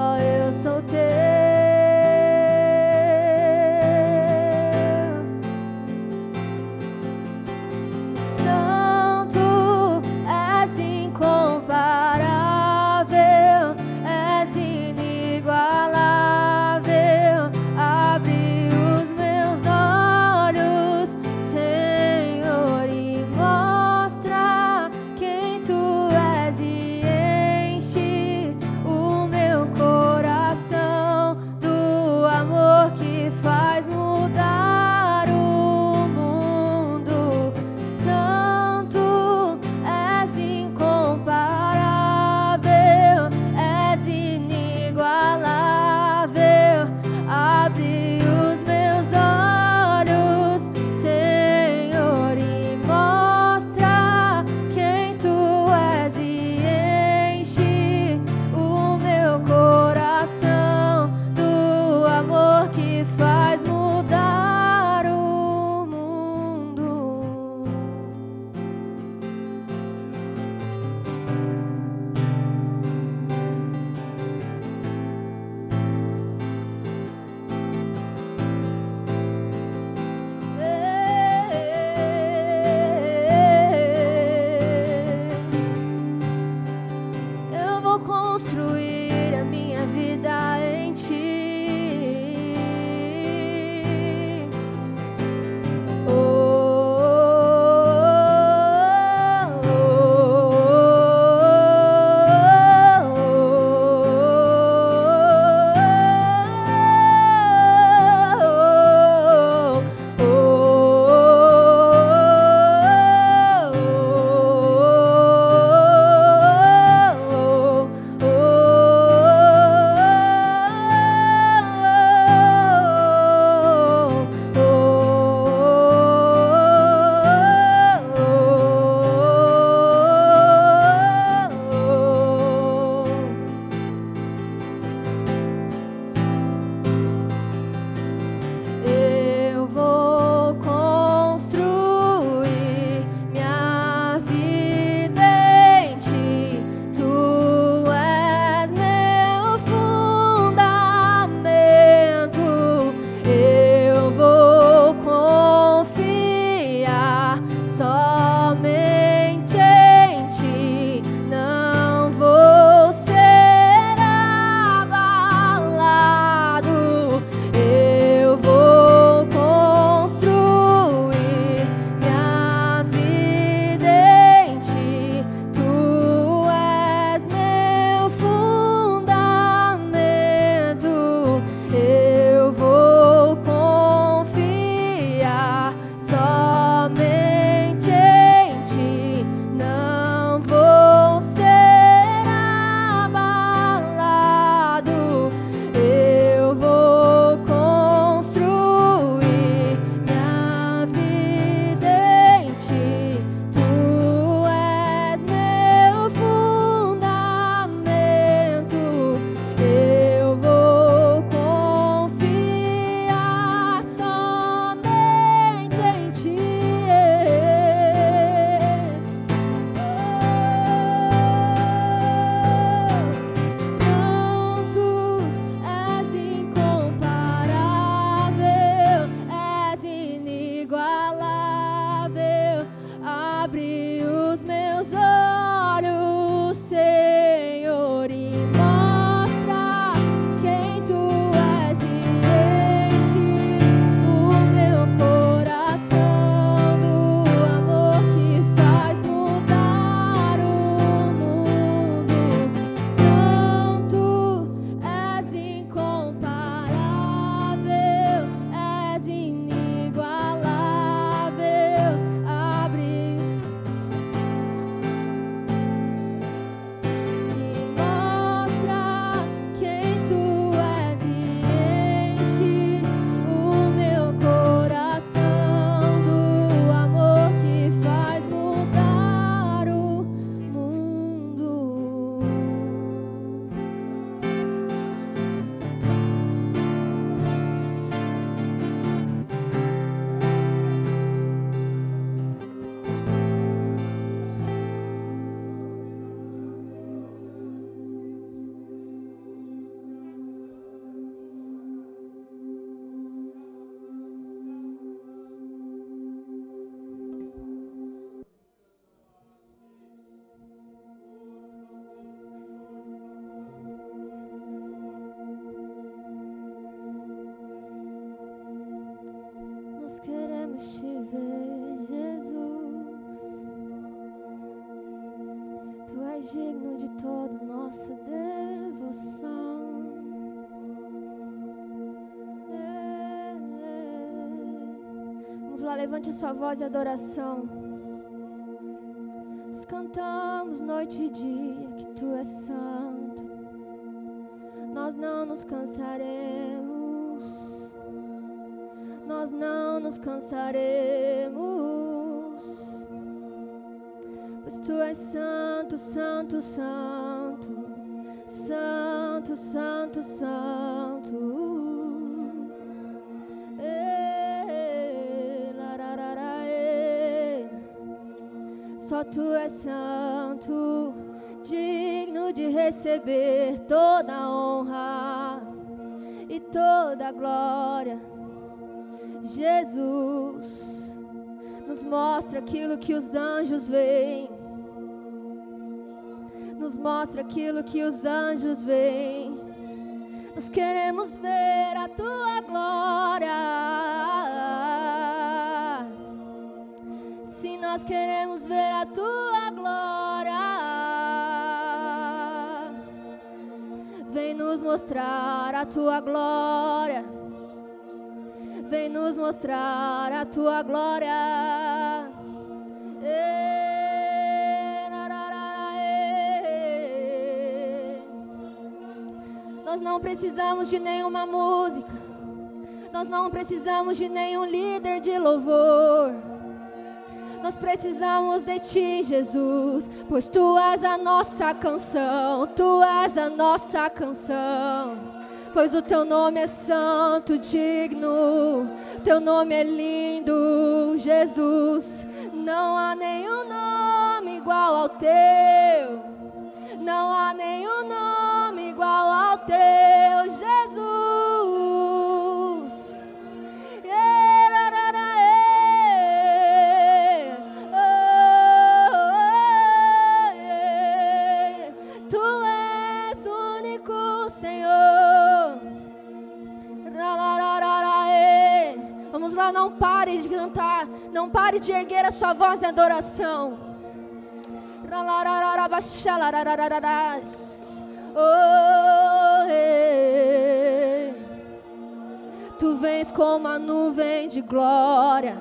Oh, eu sou teu. Deus te vê, Jesus. Tu és digno de toda nossa devoção. Vamos lá, levante a sua voz e adoração. Nós cantamos noite e dia que tu és santo. Nós não nos cansaremos nos cansaremos. Pois tu és santo, santo, santo. Santo, santo, santo. Só tu és santo, digno de receber toda honra e toda glória. Jesus nos mostra aquilo que os anjos veem. Nos mostra aquilo que os anjos veem. Nós queremos ver a tua glória nós queremos ver a tua glória. Vem nos mostrar a tua glória. Vem nos mostrar a tua glória. Nós não precisamos de nenhuma música. Nós não precisamos de nenhum líder de louvor. Nós precisamos de ti, Jesus, pois tu és a nossa canção, tu és a nossa canção. Pois o teu nome é santo, digno, teu nome é lindo, Jesus. Não há nenhum nome igual ao teu, não há nenhum nome igual ao teu, não pare de cantar, não pare de erguer a sua voz em adoração. Oh, Tu vens como a nuvem de glória.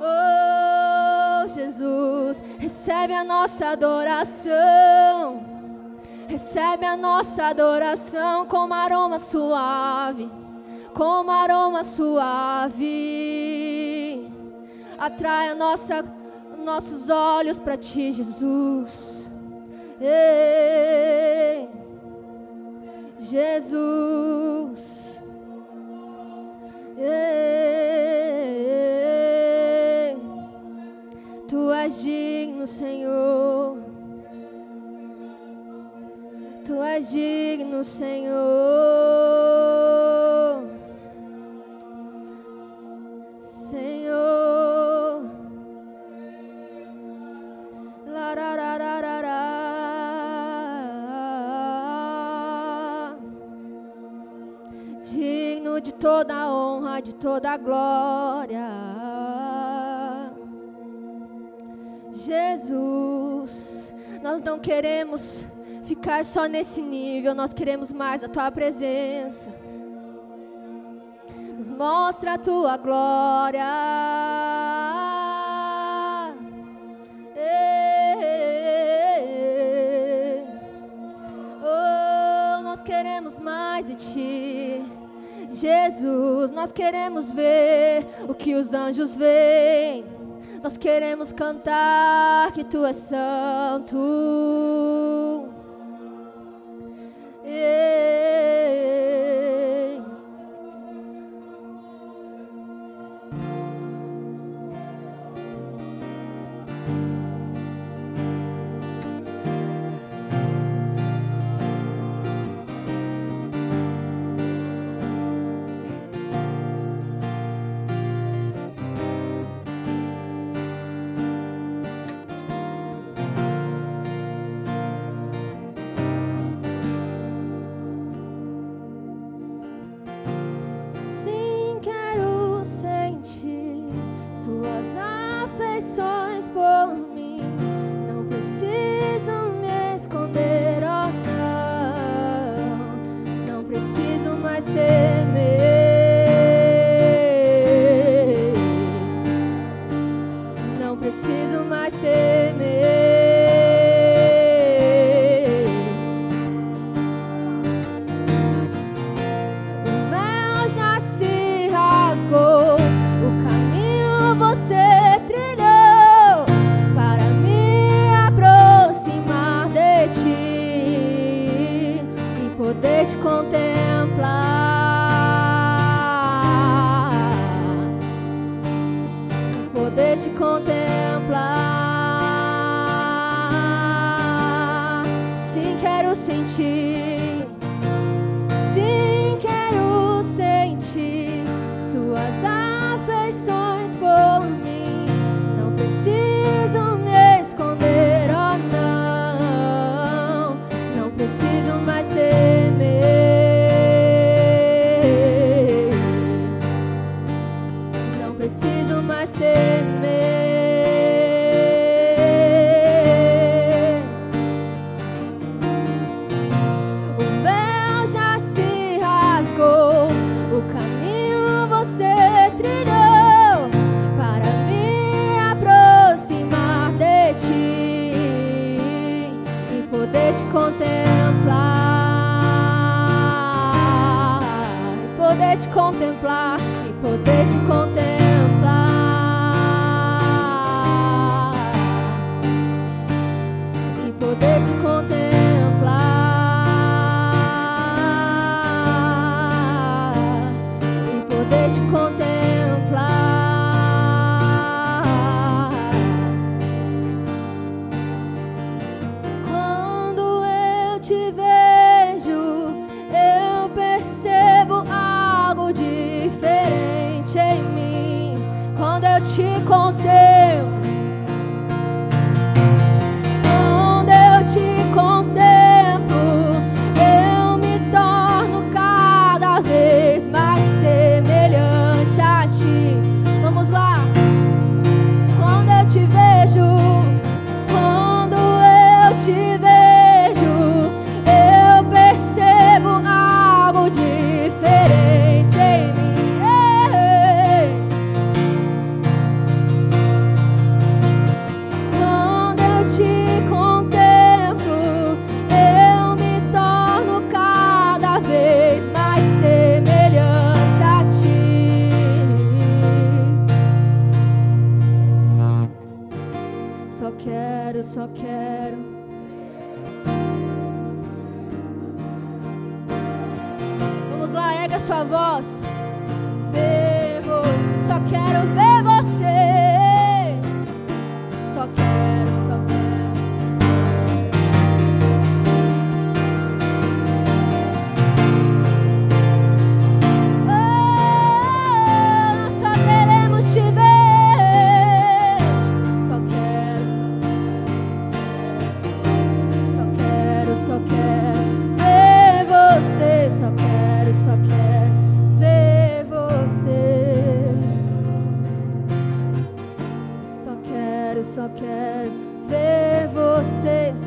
Oh, Jesus, recebe a nossa adoração. Recebe a nossa adoração como aroma suave, como aroma suave. Atrai nossa, nossos olhos para ti, Jesus. Ei, Jesus. Ei, tu és digno, Senhor. Tu és digno, Senhor. Senhor. Digno de toda honra, de toda glória. Jesus, nós não queremos ficar só nesse nível, nós queremos mais a tua presença. Nos mostra a tua glória. Oh, nós queremos mais de ti. Jesus, nós queremos ver o que os anjos veem. Nós queremos cantar que tu és santo. stay.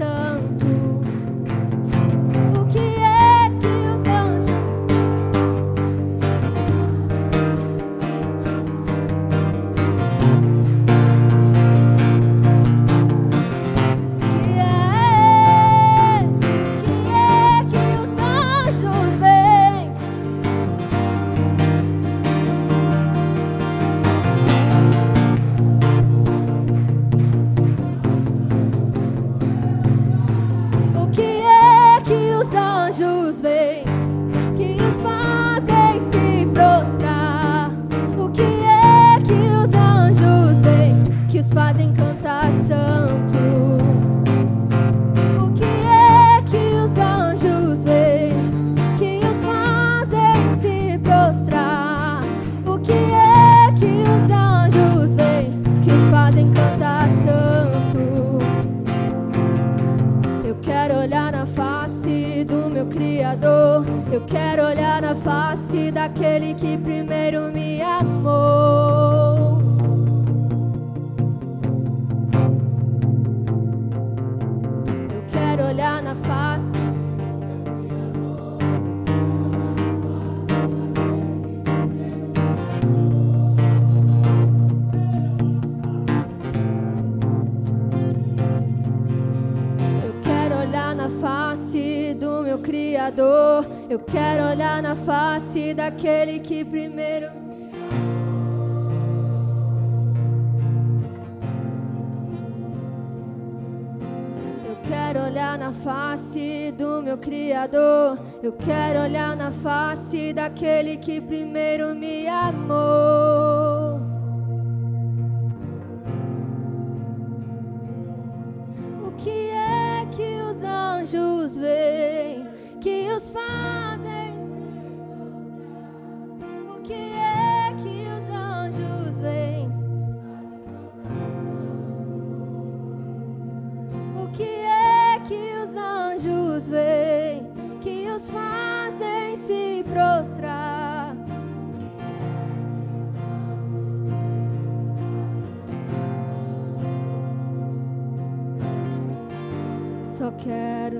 等 aquele que primeiro. Eu quero olhar na face do meu Criador. Eu quero olhar na face daquele que primeiro me amou. O que é que os anjos veem? Que os fazem?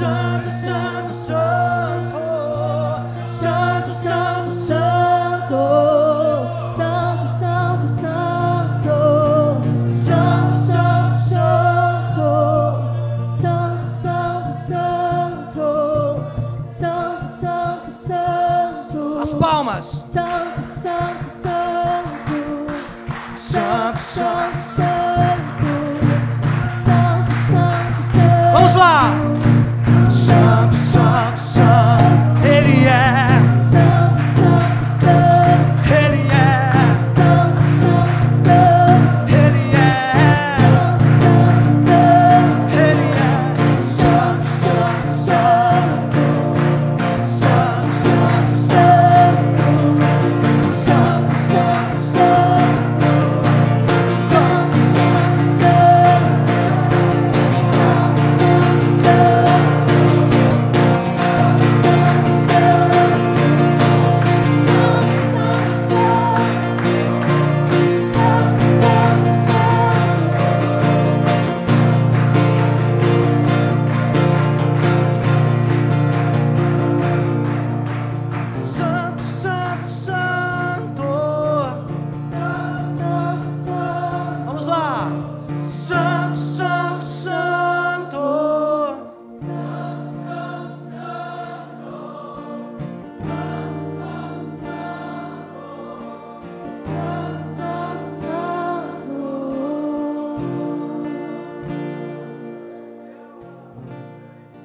sun the sun.